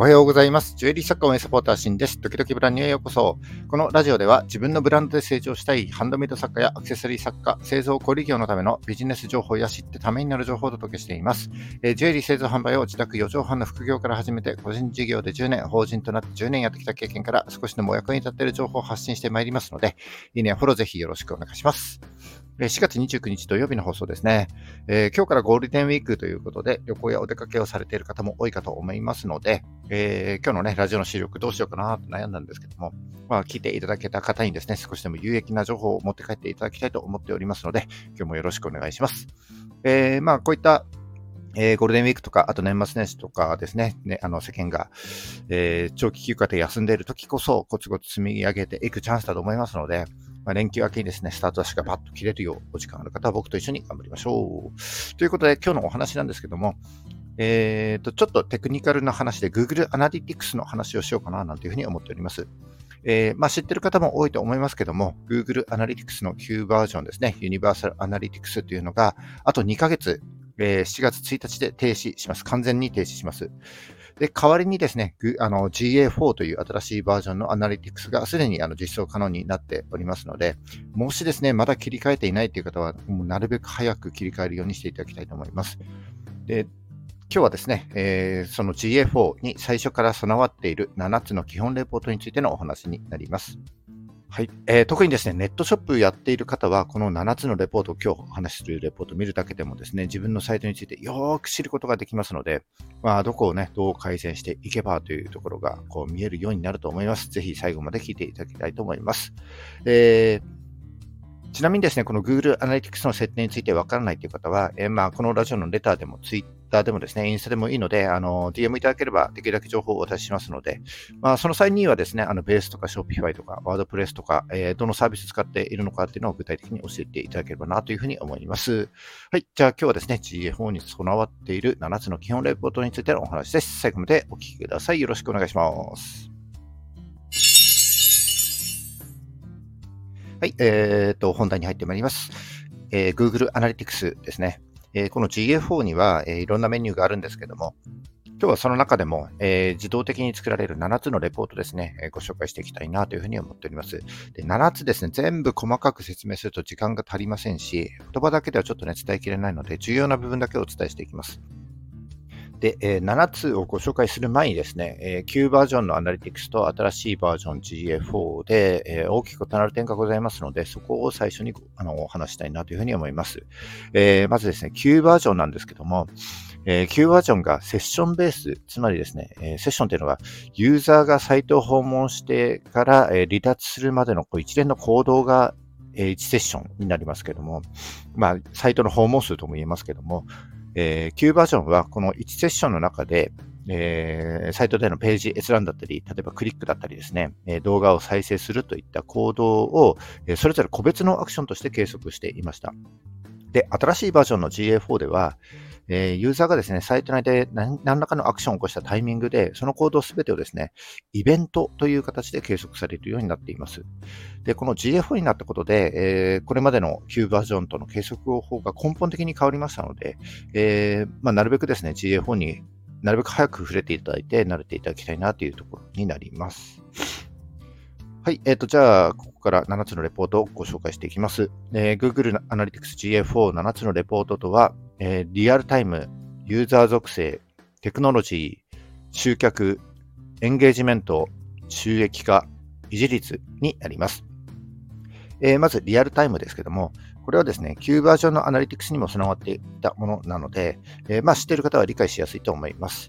おはようございます。ジュエリー作家応援サポーターシンです。時々ブランニューへようこそ。このラジオでは自分のブランドで成長したいハンドメイド作家やアクセサリー作家、製造小売業のためのビジネス情報や知ってためになる情報をお届けしています。えー、ジュエリー製造販売を自宅4畳半の副業から始めて、個人事業で10年、法人となって10年やってきた経験から少しでもお役に立っている情報を発信してまいりますので、いいねフォローぜひよろしくお願いします。4月29日土曜日の放送ですね、えー、今日からゴールデンウィークということで、旅行やお出かけをされている方も多いかと思いますので、えー、今日のね、ラジオの視力どうしようかなと悩んだんですけども、まあ、聞いていただけた方にですね、少しでも有益な情報を持って帰っていただきたいと思っておりますので、今日もよろしくお願いします。えー、まあ、こういったえー、ゴールデンウィークとか、あと年末年始とかですね、ねあの世間が、えー、長期休暇で休んでいる時こそ、コツコツ積み上げていくチャンスだと思いますので、まあ、連休明けにですね、スタートダッシュがバッと切れるよう、お時間ある方は僕と一緒に頑張りましょう。ということで、今日のお話なんですけども、えっ、ー、と、ちょっとテクニカルな話で Google Analytics の話をしようかななんていうふうに思っております。えー、まあ、知ってる方も多いと思いますけども、Google Analytics の旧バージョンですね、Universal Analytics というのが、あと2ヶ月、えー、7月1日で停止します。完全に停止します。で、代わりにですね、あの GA4 という新しいバージョンのアナリティクスがすでにあの実装可能になっておりますので、もしですね、まだ切り替えていないという方は、もうなるべく早く切り替えるようにしていただきたいと思います。で、今日はですね、えー、その GA4 に最初から備わっている7つの基本レポートについてのお話になります。はい、えー、特にですね、ネットショップやっている方は、この7つのレポート今日お話しするレポートを見るだけでもですね、自分のサイトについてよーく知ることができますので、まあ、どこをね、どう改善していけばというところがこう見えるようになると思います。ぜひ最後まで聞いていただきたいと思います。えーちなみにですね、この Google Analytics の設定についてわからないという方は、えー、まあ、このラジオのレターでもツイッターでもですね、インスタでもいいので、あの、DM いただければできるだけ情報をお渡ししますので、まあ、その際にはですね、あの、ベースとか Shopify とか WordPress とか、えー、どのサービス使っているのかっていうのを具体的に教えていただければなというふうに思います。はい。じゃあ今日はですね、GA4 に備わっている7つの基本レポートについてのお話です。最後までお聞きください。よろしくお願いします。はい。えー、と、本題に入ってまいります。えー、Google Analytics ですね。えー、この GA4 には、えー、いろんなメニューがあるんですけども、今日はその中でも、えー、自動的に作られる7つのレポートですね、えー、ご紹介していきたいなというふうに思っております。で7つですね、全部細かく説明すると時間が足りませんし、言葉だけではちょっとね、伝えきれないので、重要な部分だけをお伝えしていきます。で、え、7つをご紹介する前にですね、え、旧バージョンのアナリティクスと新しいバージョン GA4 で、え、大きく異なる点がございますので、そこを最初にあのお話したいなというふうに思います。え、まずですね、旧バージョンなんですけども、えー、旧バージョンがセッションベース、つまりですね、えー、セッションというのは、ユーザーがサイトを訪問してから、えー、離脱するまでのこう一連の行動が、えー、1セッションになりますけども、まあ、サイトの訪問数とも言えますけども、えー、Q バージョンはこの1セッションの中で、えー、サイトでのページ閲覧だったり、例えばクリックだったりですね、えー、動画を再生するといった行動を、えー、それぞれ個別のアクションとして計測していました。で、新しいバージョンの GA4 では、えー、ユーザーがですね、サイト内で何らかのアクションを起こしたタイミングで、その行動すべてをですね、イベントという形で計測されるようになっています。で、この GFO になったことで、えー、これまでの旧バージョンとの計測方法が根本的に変わりましたので、えー、まあ、なるべくですね、GFO になるべく早く触れていただいて、慣れていただきたいなというところになります。はい。えっ、ー、と、じゃあ、ここから7つのレポートをご紹介していきます。えー、Google Analytics GA47 つのレポートとは、えー、リアルタイム、ユーザー属性、テクノロジー、集客、エンゲージメント、収益化、維持率になります。えー、まず、リアルタイムですけども、これはですね、旧バージョンのアナリティクスにも備わっていたものなので、えー、まあ、知っている方は理解しやすいと思います。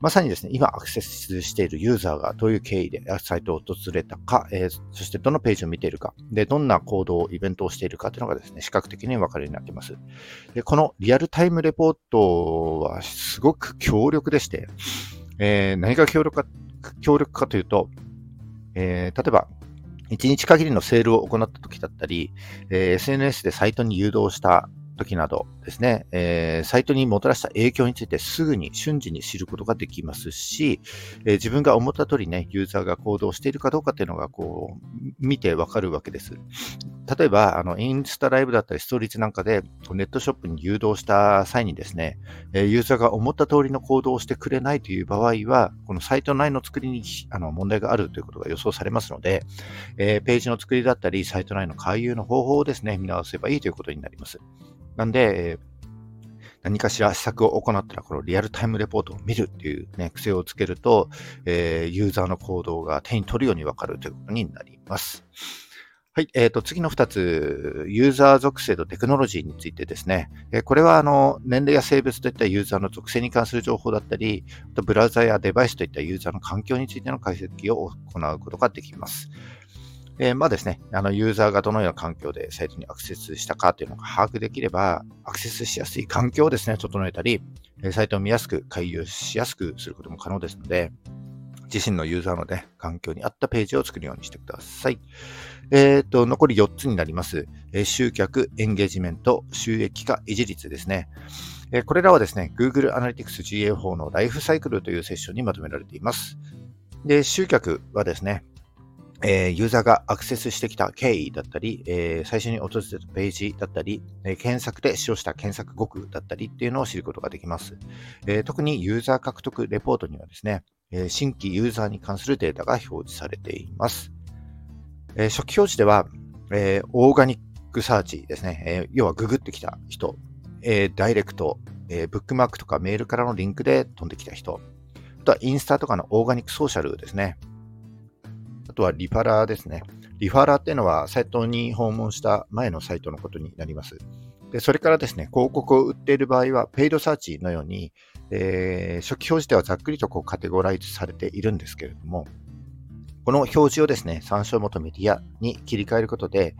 まさにですね、今アクセスしているユーザーがどういう経緯でサイトを訪れたか、えー、そしてどのページを見ているか、で、どんな行動、イベントをしているかというのがですね、視覚的に分かるようになっています。で、このリアルタイムレポートはすごく強力でして、えー、何が強力か、強力かというと、えー、例えば、1日限りのセールを行った時だったり、えー、SNS でサイトに誘導した時などですね、えー、サイトにもたらした影響についてすぐに瞬時に知ることができますし、えー、自分が思った通りね、ユーザーが行動しているかどうかっていうのがこう、見てわかるわけです。例えば、あの、インスタライブだったり、ストーリーズなんかで、ネットショップに誘導した際にですねえ、ユーザーが思った通りの行動をしてくれないという場合は、このサイト内の作りにあの問題があるということが予想されますので、えページの作りだったり、サイト内の回遊の方法をですね、見直せばいいということになります。なんでえ、何かしら施策を行ったら、このリアルタイムレポートを見るっていうね、癖をつけると、えー、ユーザーの行動が手に取るようにわかるということになります。はい。え、ー、と、次の2つ、ユーザー属性とテクノロジーについてですね。えー、これは、あの、年齢や性別といったユーザーの属性に関する情報だったり、あとブラウザやデバイスといったユーザーの環境についての解析を行うことができます。えー、まあですね、あの、ユーザーがどのような環境でサイトにアクセスしたかというのが把握できれば、アクセスしやすい環境をですね、整えたり、サイトを見やすく、回遊しやすくすることも可能ですので、自身のユーザーのね、環境に合ったページを作るようにしてください。えっ、ー、と、残り4つになります。え、集客、エンゲージメント、収益化、維持率ですね。え、これらはですね、Google Analytics GA4 のライフサイクルというセッションにまとめられています。で、集客はですね、えー、ユーザーがアクセスしてきた経緯だったり、えー、最初に訪れたページだったり、えー、検索で使用した検索語句だったりっていうのを知ることができます。え特にユーザー獲得レポートにはですね、え新規ユーザーに関するデータが表示されています。え初期表示では、えオーガニックサーチですね、え要はググってきた人、えダイレクト、えブックマークとかメールからのリンクで飛んできた人、あとはインスタとかのオーガニックソーシャルですね。あとはリファラーですね。リファラーっていうのはサイトに訪問した前のサイトのことになります。でそれからですね、広告を売っている場合は、ペイドサーチのように、えー、初期表示ではざっくりとこうカテゴライズされているんですけれども、この表示をですね、参照元メディアに切り替えることで、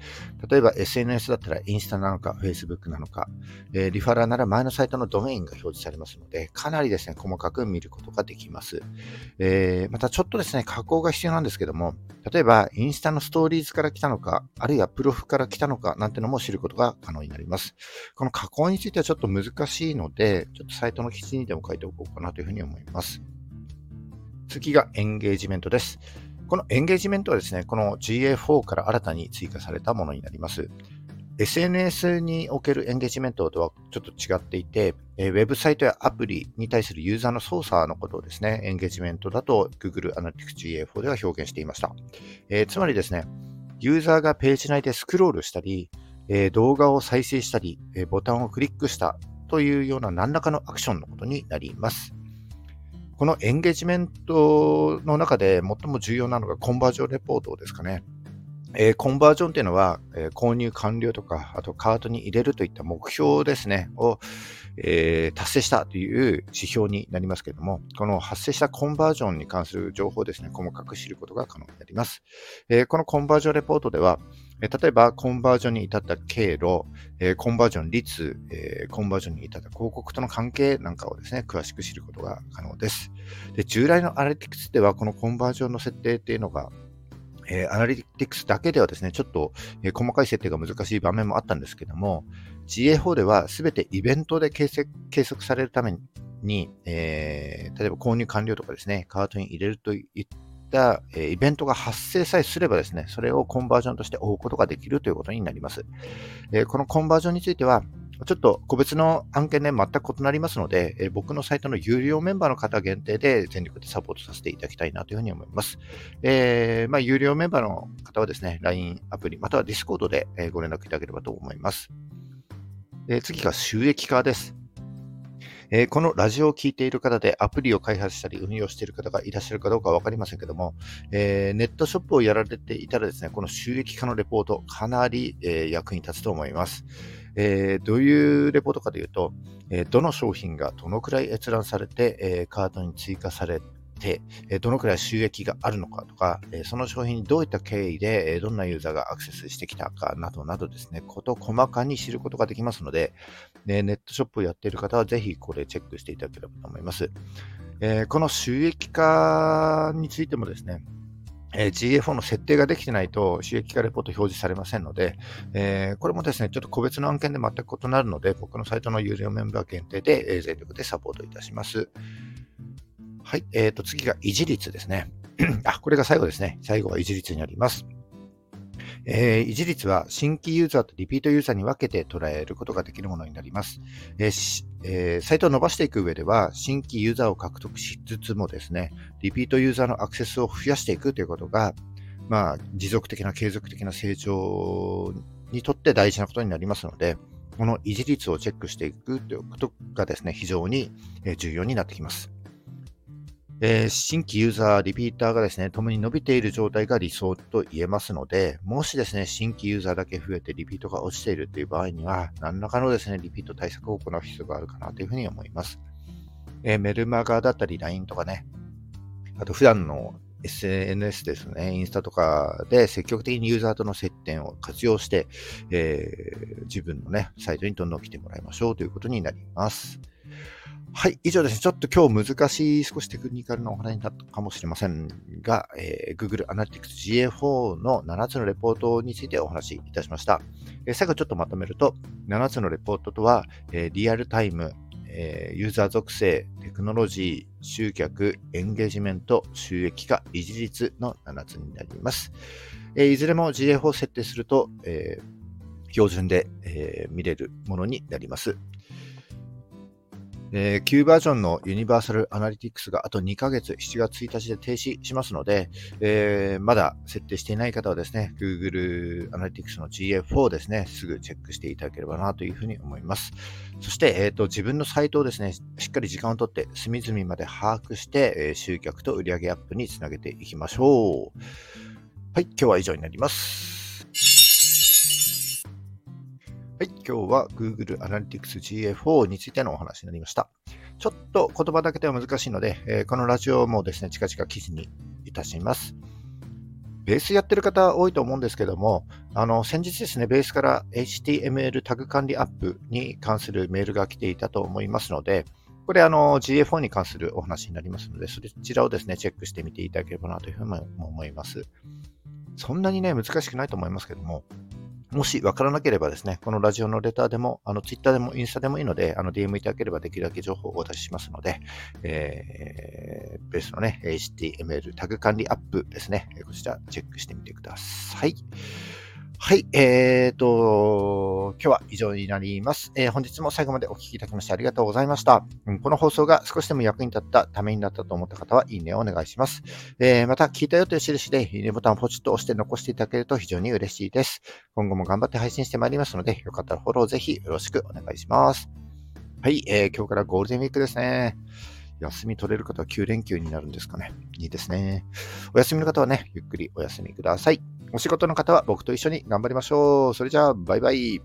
例えば SNS だったらインスタなのか、Facebook なのか、えー、リファラーなら前のサイトのドメインが表示されますので、かなりですね、細かく見ることができます。えー、またちょっとですね、加工が必要なんですけども、例えばインスタのストーリーズから来たのか、あるいはプロフから来たのかなんてのも知ることが可能になります。この加工についてはちょっと難しいので、ちょっとサイトの記事にでも書いておこうかなというふうに思います。次がエンゲージメントです。このエンゲージメントはですね、この GA4 から新たに追加されたものになります。SNS におけるエンゲージメントとはちょっと違っていて、ウェブサイトやアプリに対するユーザーの操作のことをですね、エンゲージメントだと Google Analytics GA4 では表現していました。えー、つまりですね、ユーザーがページ内でスクロールしたり、え、動画を再生したり、え、ボタンをクリックしたというような何らかのアクションのことになります。このエンゲージメントの中で最も重要なのがコンバージョンレポートですかね。えー、コンバージョンっていうのは、えー、購入完了とか、あとカートに入れるといった目標ですね、を、えー、達成したという指標になりますけれども、この発生したコンバージョンに関する情報をですね、細かく知ることが可能になります。えこのコンバージョンレポートでは、え例えば、コンバージョンに至った経路、えコンバージョン率、えコンバージョンに至った広告との関係なんかをですね、詳しく知ることが可能です。で従来のアナリティクスでは、このコンバージョンの設定っていうのが、え、アナリティクスだけではですね、ちょっと、え、細かい設定が難しい場面もあったんですけども、GA4 ではすべてイベントで計測されるために、えー、例えば購入完了とかですね、カートに入れるといった、えイベントが発生さえすればですね、それをコンバージョンとして追うことができるということになります。えこのコンバージョンについては、ちょっと個別の案件で全く異なりますので、え僕のサイトの有料メンバーの方限定で全力でサポートさせていただきたいなというふうに思います。えー、まあ、有料メンバーの方はですね、LINE アプリ、または Discord でご連絡いただければと思います。え次が収益化です。えー、このラジオを聴いている方でアプリを開発したり運用している方がいらっしゃるかどうかわかりませんけども、えー、ネットショップをやられていたらですね、この収益化のレポート、かなり、えー、役に立つと思います。えどういうレポートかというと、えどの商品がどのくらい閲覧されて、えカードに追加されて、どのくらい収益があるのかとか、その商品にどういった経緯でどんなユーザーがアクセスしてきたかなどなどですね、こと細かに知ることができますので、ネットショップをやっている方はぜひこれチェックしていただければと思います。この収益化についてもですね、え、GA4 の設定ができてないと収益化レポート表示されませんので、えー、これもですね、ちょっと個別の案件で全く異なるので、僕のサイトの有料メンバー限定で、えー、全力でサポートいたします。はい。えっ、ー、と、次が維持率ですね。あ、これが最後ですね。最後は維持率になります。えー、維持率は新規ユーザーとリピートユーザーに分けて捉えることができるものになります。えーえー、サイトを伸ばしていく上では、新規ユーザーを獲得しつつもですね、リピートユーザーのアクセスを増やしていくということが、まあ、持続的な継続的な成長にとって大事なことになりますので、この維持率をチェックしていくということがですね、非常に重要になってきます。えー、新規ユーザー、リピーターがですね、共に伸びている状態が理想と言えますので、もしですね、新規ユーザーだけ増えてリピートが落ちているという場合には、何らかのですね、リピート対策を行う必要があるかなというふうに思います。えー、メルマガだったり LINE とかね、あと普段の SNS ですね、インスタとかで積極的にユーザーとの接点を活用して、えー、自分のね、サイトにどんどん来てもらいましょうということになります。はい、以上ですね。ちょっと今日難しい、少しテクニカルなお話になったかもしれませんが、えー、Google Analytics GA4 の7つのレポートについてお話しいたしました。えー、最後ちょっとまとめると、7つのレポートとは、えー、リアルタイム、えユーザー属性、テクノロジー、集客、エンゲージメント、収益化、維持率の7つになります。えいずれも GA4 を設定すると、え標準で、え見れるものになります。えー、旧バージョンのユニバーサルアナリティクスがあと2ヶ月、7月1日で停止しますので、えー、まだ設定していない方はですね、Google アナリティクスの GA4 ですね、すぐチェックしていただければなというふうに思います。そして、えーと、自分のサイトをですね、しっかり時間をとって隅々まで把握して、えー、集客と売上アップにつなげていきましょう。はい、今日は以上になります。はい、今日は Google Analytics GA4 についてのお話になりました。ちょっと言葉だけでは難しいので、えー、このラジオもですね、近々記事にいたします。ベースやってる方多いと思うんですけども、あの、先日ですね、ベースから HTML タグ管理アップに関するメールが来ていたと思いますので、これあの GA4 に関するお話になりますので、そちらをですね、チェックしてみていただければなというふうに思います。そんなにね、難しくないと思いますけども、もし分からなければですね、このラジオのレターでも、あの、ツイッターでもインスタでもいいので、あの、DM いただければできるだけ情報をお出ししますので、えー、ベースのね、HTML タグ管理アップですね、こちらチェックしてみてください。はい、えーと、今日は以上になります。えー、本日も最後までお聴きいただきましてありがとうございました、うん。この放送が少しでも役に立ったためになったと思った方は、いいねをお願いします。えー、また、聞いたよという印で、いいねボタンをポチッと押して残していただけると非常に嬉しいです。今後も頑張って配信してまいりますので、よかったらフォローぜひよろしくお願いします。はい、えー、今日からゴールデンウィークですね。休み取れる方は9連休になるんですかね。いいですね。お休みの方はね、ゆっくりお休みください。お仕事の方は僕と一緒に頑張りましょう。それじゃあ、バイバイ。